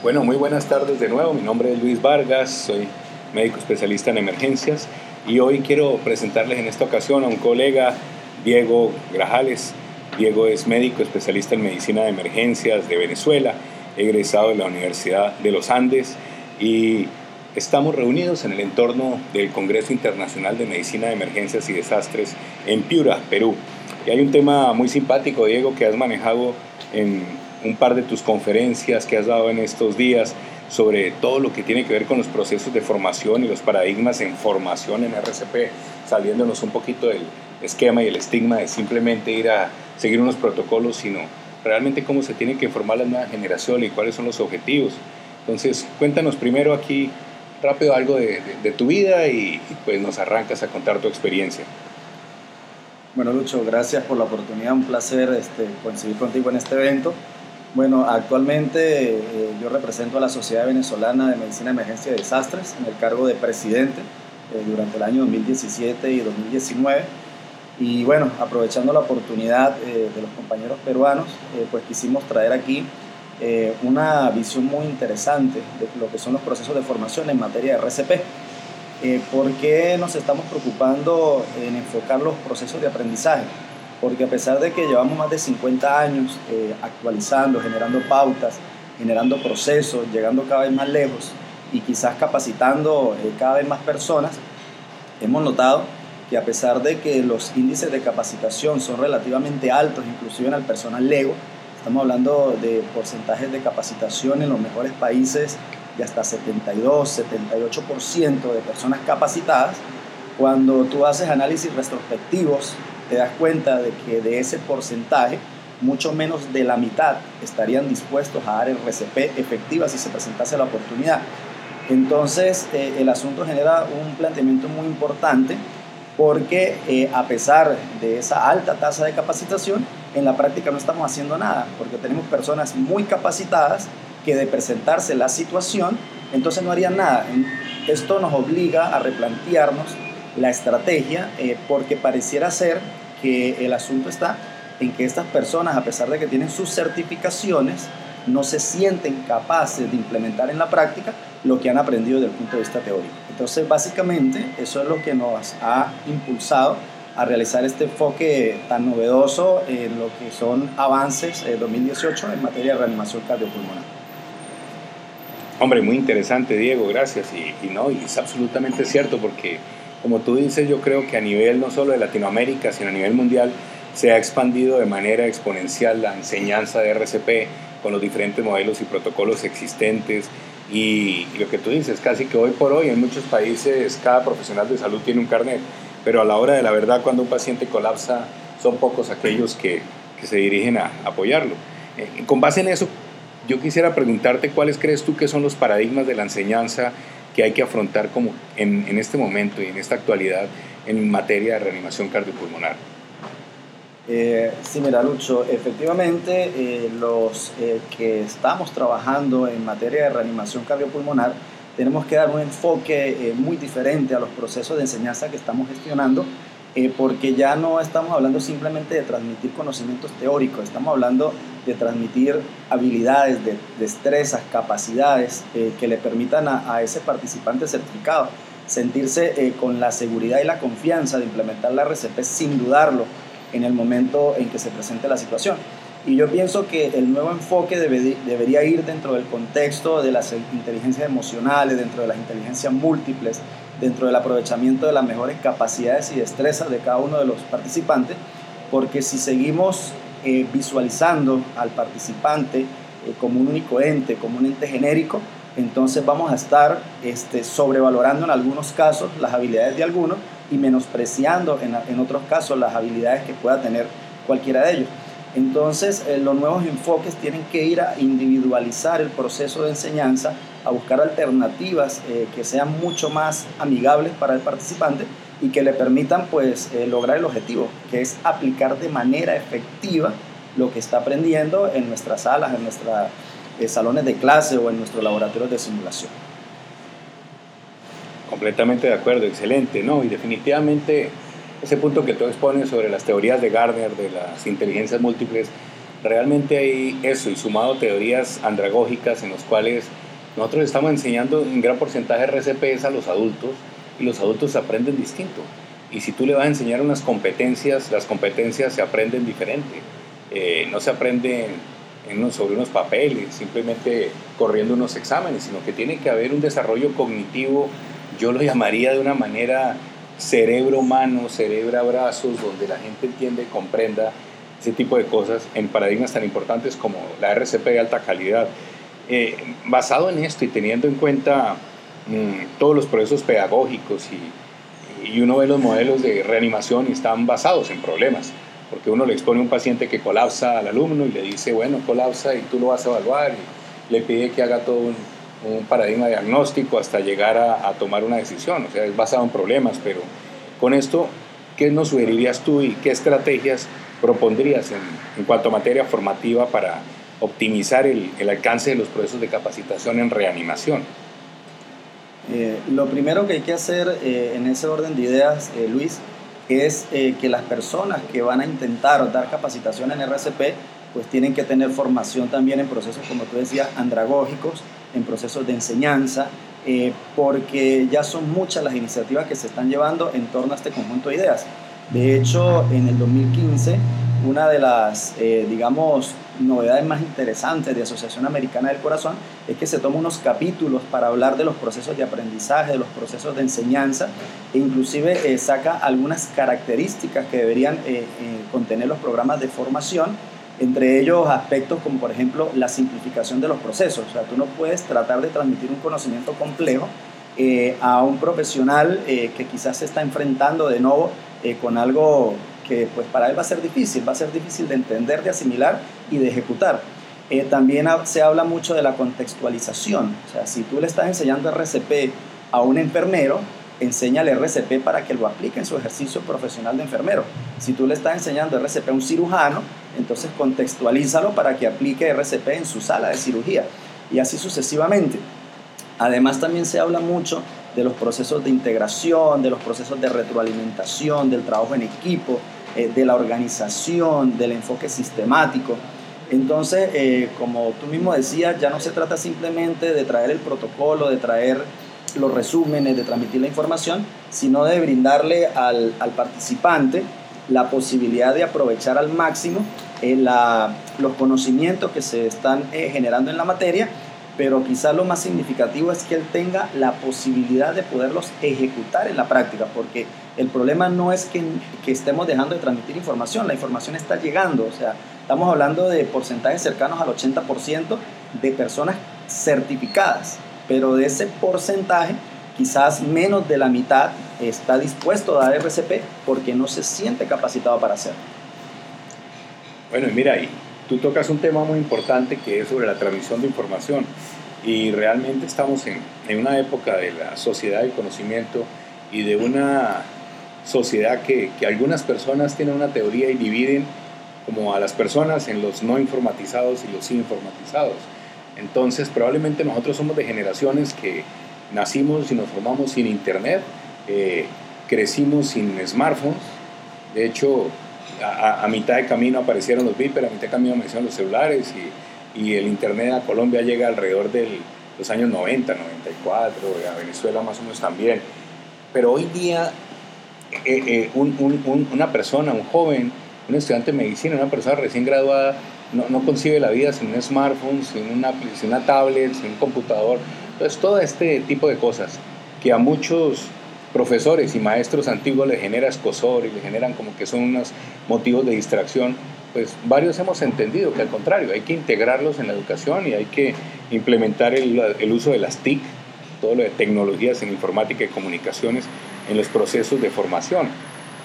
Bueno, muy buenas tardes de nuevo. Mi nombre es Luis Vargas, soy médico especialista en emergencias y hoy quiero presentarles en esta ocasión a un colega, Diego Grajales. Diego es médico especialista en medicina de emergencias de Venezuela, egresado de la Universidad de los Andes y estamos reunidos en el entorno del Congreso Internacional de Medicina de Emergencias y Desastres en Piura, Perú. Y hay un tema muy simpático, Diego, que has manejado en un par de tus conferencias que has dado en estos días sobre todo lo que tiene que ver con los procesos de formación y los paradigmas en formación en RCP, saliéndonos un poquito del esquema y el estigma de simplemente ir a seguir unos protocolos, sino realmente cómo se tiene que formar la nueva generación y cuáles son los objetivos. Entonces, cuéntanos primero aquí rápido algo de, tu vida y, pues nos arrancas a contar tu experiencia. Bueno, Lucho, gracias por la oportunidad, un placer este, coincidir contigo en este evento. Bueno, actualmente eh, yo represento a la Sociedad Venezolana de Medicina de Emergencia y Desastres en el cargo de presidente eh, durante el año 2017 y 2019. Y bueno, aprovechando la oportunidad eh, de los compañeros peruanos, pues quisimos traer aquí una visión muy interesante de lo que son los procesos de formación en materia de RCP. ¿Por qué nos estamos preocupando en enfocar los procesos de aprendizaje? Porque a pesar de que llevamos más de 50 años eh, actualizando, generando pautas, generando procesos, llegando cada vez más lejos y quizás capacitando eh, cada vez más personas, hemos notado que a pesar de que los índices de capacitación son relativamente altos, inclusive en el personal lego, estamos hablando de porcentajes de capacitación en los mejores países de hasta 72, 78% de personas capacitadas, cuando tú haces análisis retrospectivos te das cuenta de que de ese porcentaje, mucho menos de la mitad estarían dispuestos a dar el RCP efectiva si se presentase la oportunidad. Entonces, eh, el asunto genera un planteamiento muy importante porque eh, a pesar de esa alta tasa de capacitación, en la práctica no estamos haciendo nada, porque tenemos personas muy capacitadas que de presentarse la situación, entonces no harían nada. Esto nos obliga a replantearnos la estrategia eh, porque pareciera ser que el asunto está en que estas personas, a pesar de que tienen sus certificaciones, no se sienten capaces de implementar en la práctica lo que han aprendido desde el punto de vista teórico. Entonces, básicamente, eso es lo que nos ha impulsado a realizar este enfoque tan novedoso en lo que son avances en 2018 en materia de reanimación cardiopulmonar. Hombre, muy interesante, Diego, gracias. Y, y no, y es absolutamente cierto porque como tú dices, yo creo que a nivel no solo de Latinoamérica, sino a nivel mundial, se ha expandido de manera exponencial la enseñanza de RCP con los diferentes modelos y protocolos existentes. Y, lo que tú dices, casi que hoy por hoy en muchos países cada profesional de salud tiene un carnet, pero a la hora de la verdad cuando un paciente colapsa son pocos aquellos que, que se dirigen a apoyarlo. Eh, con base en eso, yo quisiera preguntarte cuáles crees tú que son los paradigmas de la enseñanza que hay que afrontar como en, en este momento y en esta actualidad en materia de reanimación cardiopulmonar? Eh, sí, mira, Lucho, efectivamente eh, los eh, que estamos trabajando en materia de reanimación cardiopulmonar tenemos que dar un enfoque eh, muy diferente a los procesos de enseñanza que estamos gestionando porque ya no estamos hablando simplemente de transmitir conocimientos teóricos, estamos hablando de transmitir habilidades, de destrezas, capacidades eh, que le permitan a, ese participante certificado sentirse eh, con la seguridad y la confianza de implementar la RCP sin dudarlo en el momento en que se presente la situación. Y yo pienso que el nuevo enfoque debería ir dentro del contexto de las inteligencias emocionales, dentro de las inteligencias múltiples, dentro del aprovechamiento de las mejores capacidades y destrezas de cada uno de los participantes, porque si seguimos eh, visualizando al participante eh, como un único ente, como un ente genérico, entonces vamos a estar este, sobrevalorando en algunos casos las habilidades de algunos y menospreciando en, en otros casos las habilidades que pueda tener cualquiera de ellos. Entonces, eh, los nuevos enfoques tienen que ir a individualizar el proceso de enseñanza, a buscar alternativas eh, que sean mucho más amigables para el participante y que le permitan pues, eh, lograr el objetivo, que es aplicar de manera efectiva lo que está aprendiendo en nuestras salas, en nuestros salones de clase o en nuestros laboratorios de simulación. Completamente de acuerdo, excelente, ¿no? Y definitivamente ese punto que tú expones sobre las teorías de Gardner, de las inteligencias múltiples, realmente hay eso y sumado teorías andragógicas en los cuales nosotros estamos enseñando en gran porcentaje RCPs a los adultos y los adultos aprenden distinto. Y si tú le vas a enseñar unas competencias, las competencias se aprenden diferente. Eh, no se aprenden sobre unos papeles, simplemente corriendo unos exámenes, sino que tiene que haber un desarrollo cognitivo, yo lo llamaría de una manera cerebro-mano, cerebro-abrazos, donde la gente entiende y comprenda ese tipo de cosas en paradigmas tan importantes como la RCP de alta calidad. Eh, basado en esto y teniendo en cuenta mm, todos los procesos pedagógicos y, y, uno ve los modelos de reanimación y están basados en problemas, porque uno le expone a un paciente que colapsa al alumno y le dice, bueno, colapsa y tú lo vas a evaluar y le pide que haga todo un, un paradigma diagnóstico hasta llegar a, a tomar una decisión, o sea, es basado en problemas, pero con esto, ¿qué nos sugerirías tú y qué estrategias propondrías en, en cuanto a materia formativa para optimizar el, alcance de los procesos de capacitación en reanimación? Eh, lo primero que hay que hacer eh, en ese orden de ideas, eh, Luis, es que las personas que van a intentar dar capacitación en RCP, pues tienen que tener formación también en procesos, como tú decías, andragógicos, en procesos de enseñanza, porque ya son muchas las iniciativas que se están llevando en torno a este conjunto de ideas. De hecho, en el 2015, una de las, eh, digamos, novedades más interesantes de Asociación Americana del Corazón es que se toma unos capítulos para hablar de los procesos de aprendizaje, de los procesos de enseñanza, e inclusive eh, saca algunas características que deberían eh, eh, contener los programas de formación entre ellos aspectos como por ejemplo la simplificación de los procesos. O sea, tú no puedes tratar de transmitir un conocimiento complejo eh, a un profesional eh, que quizás se está enfrentando de nuevo con algo que pues para él va a ser difícil, va a ser difícil de entender, de asimilar y de ejecutar. también se habla mucho de la contextualización. O sea, si tú le estás enseñando RCP a un enfermero, enséñale RCP para que lo aplique en su ejercicio profesional de enfermero. Si tú le estás enseñando RCP a un cirujano, entonces contextualízalo para que aplique RCP en su sala de cirugía y así sucesivamente. Además también se habla mucho de los procesos de integración, de los procesos de retroalimentación, del trabajo en equipo, eh, de la organización, del enfoque sistemático. Entonces, eh, como tú mismo decías, ya no se trata simplemente de traer el protocolo, de traer los resúmenes, de transmitir la información, sino de brindarle al, participante la posibilidad de aprovechar al máximo eh, los conocimientos que se están generando en la materia, pero quizás lo más significativo es que él tenga la posibilidad de poderlos ejecutar en la práctica, porque el problema no es que, que estemos dejando de transmitir información, la información está llegando, o sea, estamos hablando de porcentajes cercanos al 80% de personas certificadas, pero de ese porcentaje quizás menos de la mitad está dispuesto a dar RCP porque no se siente capacitado para hacerlo. Bueno, mira ahí, tú tocas un tema muy importante que es sobre la transmisión de información y realmente estamos en, en una época de la sociedad del conocimiento y de una sociedad que, que algunas personas tienen una teoría y dividen como a las personas en los no informatizados y los informatizados. Entonces, probablemente nosotros somos de generaciones que nacimos y nos formamos sin internet, eh, crecimos sin smartphones, de hecho a, mitad de camino aparecieron los Viper, a mitad de camino aparecieron los celulares y, y el internet a Colombia llega alrededor de los años 90, 94, a Venezuela más o menos también. Pero hoy día eh, eh, un, un, una persona, un joven, un estudiante de medicina, una persona recién graduada, no, no concibe la vida sin un smartphone, sin una, sin una tablet, sin un computador. Entonces, todo este tipo de cosas que a muchos profesores y maestros antiguos le genera escosor y le generan como que son unos motivos de distracción, pues varios hemos entendido que al contrario, hay que integrarlos en la educación y hay que implementar el, el uso de las TIC, todo lo de tecnologías en informática y comunicaciones en los procesos de formación,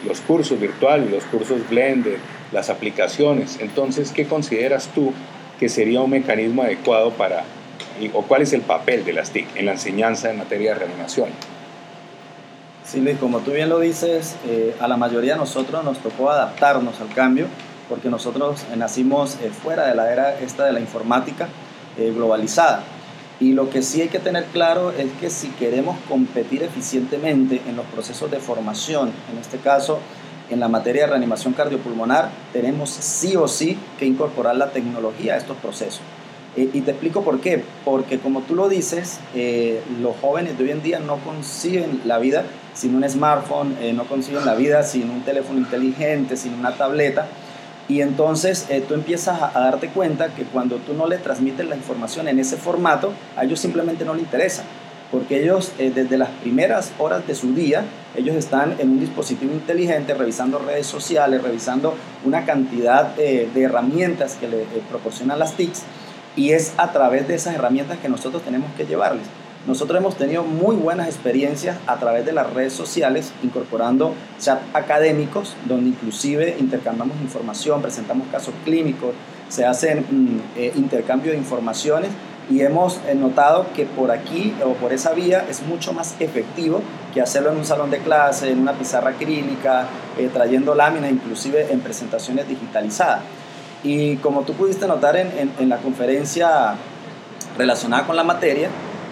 los cursos virtuales, los cursos Blender, las aplicaciones. Entonces, ¿qué consideras tú que sería un mecanismo adecuado para o cuál es el papel de las TIC en la enseñanza en materia de reanimación. Sí, Luis, como tú bien lo dices, eh, a la mayoría de nosotros nos tocó adaptarnos al cambio porque nosotros nacimos eh, fuera de la era esta de la informática eh, globalizada. Y lo que sí hay que tener claro es que si queremos competir eficientemente en los procesos de formación, en este caso en la materia de reanimación cardiopulmonar tenemos sí o sí que incorporar la tecnología a estos procesos. Eh, y te explico por qué. Porque como tú lo dices, eh, los jóvenes de hoy en día no consiguen la vida sin un smartphone, eh, no consiguen la vida sin un teléfono inteligente, sin una tableta. Y entonces tú empiezas a, a, darte cuenta que cuando tú no le transmites la información en ese formato, a ellos simplemente no les interesa. Porque ellos desde las primeras horas de su día, ellos están en un dispositivo inteligente revisando redes sociales, revisando una cantidad de herramientas que le proporcionan las TICs y es a través de esas herramientas que nosotros tenemos que llevarles. Nosotros hemos tenido muy buenas experiencias a través de las redes sociales, incorporando chat académicos, donde inclusive intercambiamos información, presentamos casos clínicos, se hacen mm, eh, intercambio de informaciones y hemos eh, notado que por aquí o por esa vía es mucho más efectivo que hacerlo en un salón de clase, en una pizarra acrílica, eh, trayendo láminas, inclusive en presentaciones digitalizadas. Y como tú pudiste notar en, en, la conferencia relacionada con la materia,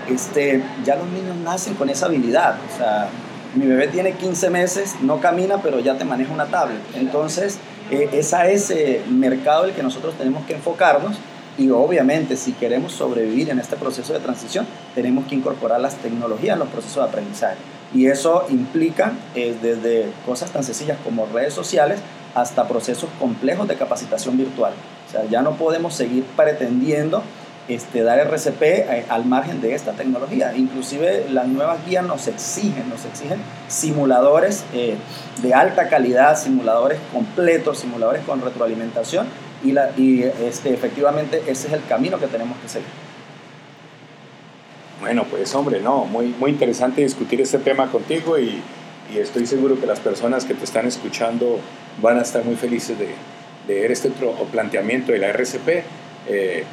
este, ya los niños nacen con esa habilidad. O sea, mi bebé tiene 15 meses, no camina, pero ya te maneja una tablet. Entonces, eh, es a ese mercado el que nosotros tenemos que enfocarnos y obviamente si queremos sobrevivir en este proceso de transición, tenemos que incorporar las tecnologías en los procesos de aprendizaje. Y eso implica eh, desde cosas tan sencillas como redes sociales hasta procesos complejos de capacitación virtual. O sea, ya no podemos seguir pretendiendo este, dar RCP eh, al margen de esta tecnología. Inclusive las nuevas guías nos exigen, nos exigen simuladores eh, de alta calidad, simuladores completos, simuladores con retroalimentación y, la, y este, efectivamente ese es el camino que tenemos que seguir. Bueno, pues hombre, no, muy, muy interesante discutir este tema contigo y y estoy seguro que las personas que te están escuchando van a estar muy felices de, de ver este otro planteamiento de la RCP. Eh,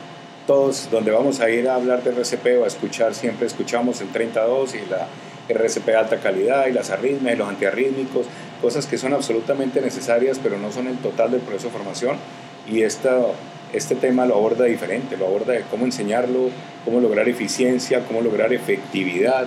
todos donde vamos a ir a hablar de RCP o a escuchar, siempre escuchamos el 32 y la RCP de alta calidad y las arritmias y los antiarrítmicos, cosas que son absolutamente necesarias pero no son el total del proceso de formación y esta, este tema lo aborda diferente, lo aborda de cómo enseñarlo, cómo lograr eficiencia, cómo lograr efectividad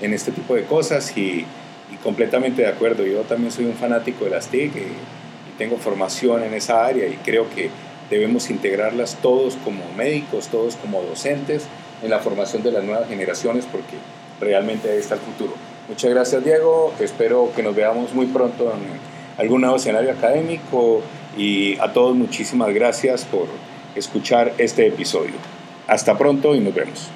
en este tipo de cosas y y completamente de acuerdo. Yo también soy un fanático de las TIC y, tengo formación en esa área y creo que debemos integrarlas todos como médicos, todos como docentes en la formación de las nuevas generaciones porque realmente ahí está el futuro. Muchas gracias Diego, espero que nos veamos muy pronto en algún nuevo escenario académico y a todos muchísimas gracias por escuchar este episodio. Hasta pronto y nos vemos.